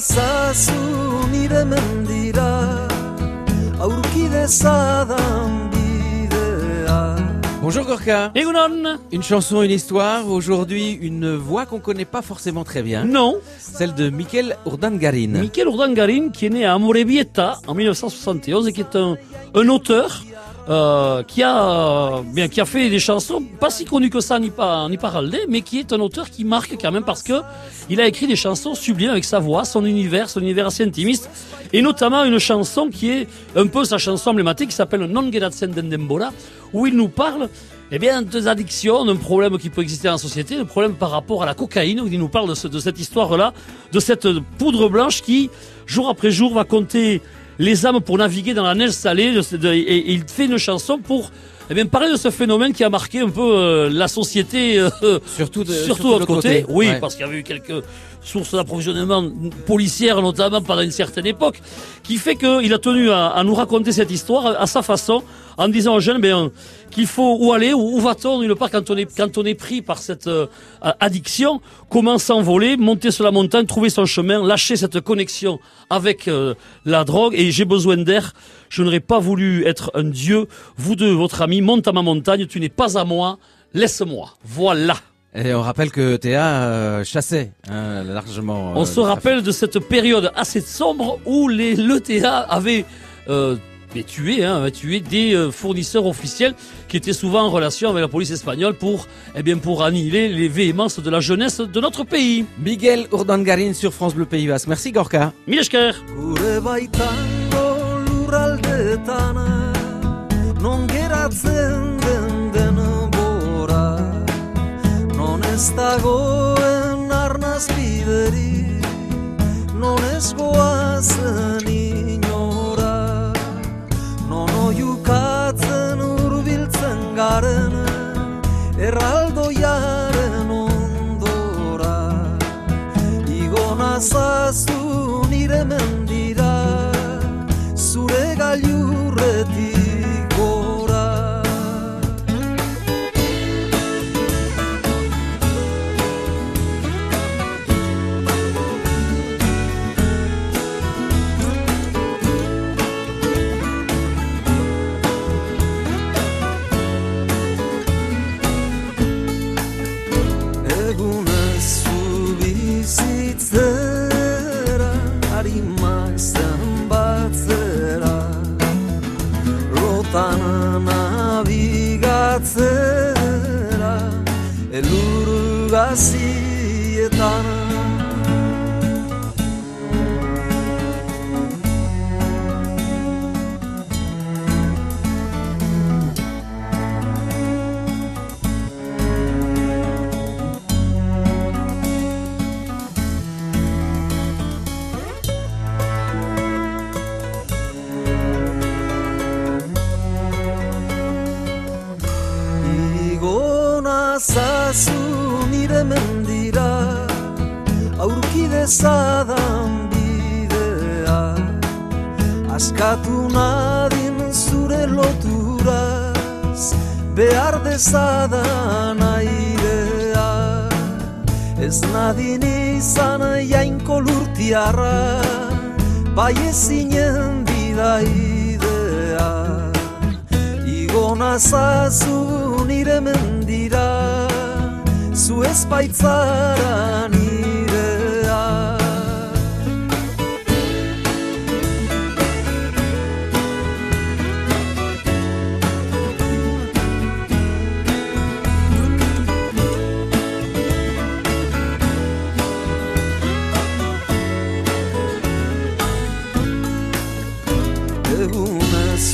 zazu nire mendira aurki dezadan bidea Bonjour Gorka. Egunon Une chanson, une histoire. Aujourd'hui, une voix qu'on connaît pas forcément très bien. Non, Celle de Mikel Urdangarin. Michel Urdangarin qui est né à Amorebieta en 1971 et qui est un, un auteur euh, qui a bien qui a fait des chansons pas si connues que ça ni pas ni paralde, mais qui est un auteur qui marque quand même parce que il a écrit des chansons sublimes avec sa voix, son univers, son univers assez intimiste et notamment une chanson qui est un peu sa chanson emblématique qui s'appelle Non Geratzen den Denbora où il nous parle eh bien, des addictions, d'un problème qui peut exister dans la société, un problème par rapport à la cocaïne, où il nous parle de cette histoire-là, de cette poudre blanche qui, jour après jour, va compter les âmes pour naviguer dans la neige salée, et il fait une chanson pour eh bien, parler de ce phénomène qui a marqué un peu euh, la société, euh, Surtout de, surtout de l'autre côté. Oui, Ouais. parce qu'il y avait eu quelques sources d'approvisionnement policières, notamment pendant une certaine époque, qui fait qu'il a tenu à, à nous raconter cette histoire à sa façon, en disant aux jeunes ben, qu'il faut où aller, où, où va-t-on d'une part quand on est quand on est pris par cette euh, addiction, comment s'envoler, monter sur la montagne, trouver son chemin, lâcher cette connexion avec euh, la drogue. Et j'ai besoin d'air. Je n'aurais pas voulu être un dieu. Vous deux, votre ami, monte à ma montagne. Tu n'es pas à moi. Laisse-moi. Voilà. Et on rappelle que Théa euh, chassait hein, largement. On euh, se le rappelle de cette période assez sombre où les l'ETA avait euh, tué, hein, avait tué des euh, fournisseurs officiels qui étaient souvent en relation avec la police espagnole pour, eh bien, pour annihiler les véhémences de la jeunesse de notre pays. Miguel Urdangarin sur France Bleu Pays Basque. Merci Gorka. Milesker bideri non ez goazen inora non oiukatzen urbiltzen garen erraldoiaren ondora. Igona zazu nire mendira Zure gailurretik Zazu nire mendira Aurki dezadan bidea. Askatu nadin zure loturaz Behar dezadan airea. Ez nadin izan jainko lurtiarra Bai ezinen bidaidea. Igona zazu nire mendira dira zu ezpaitzara nirea. Egun ez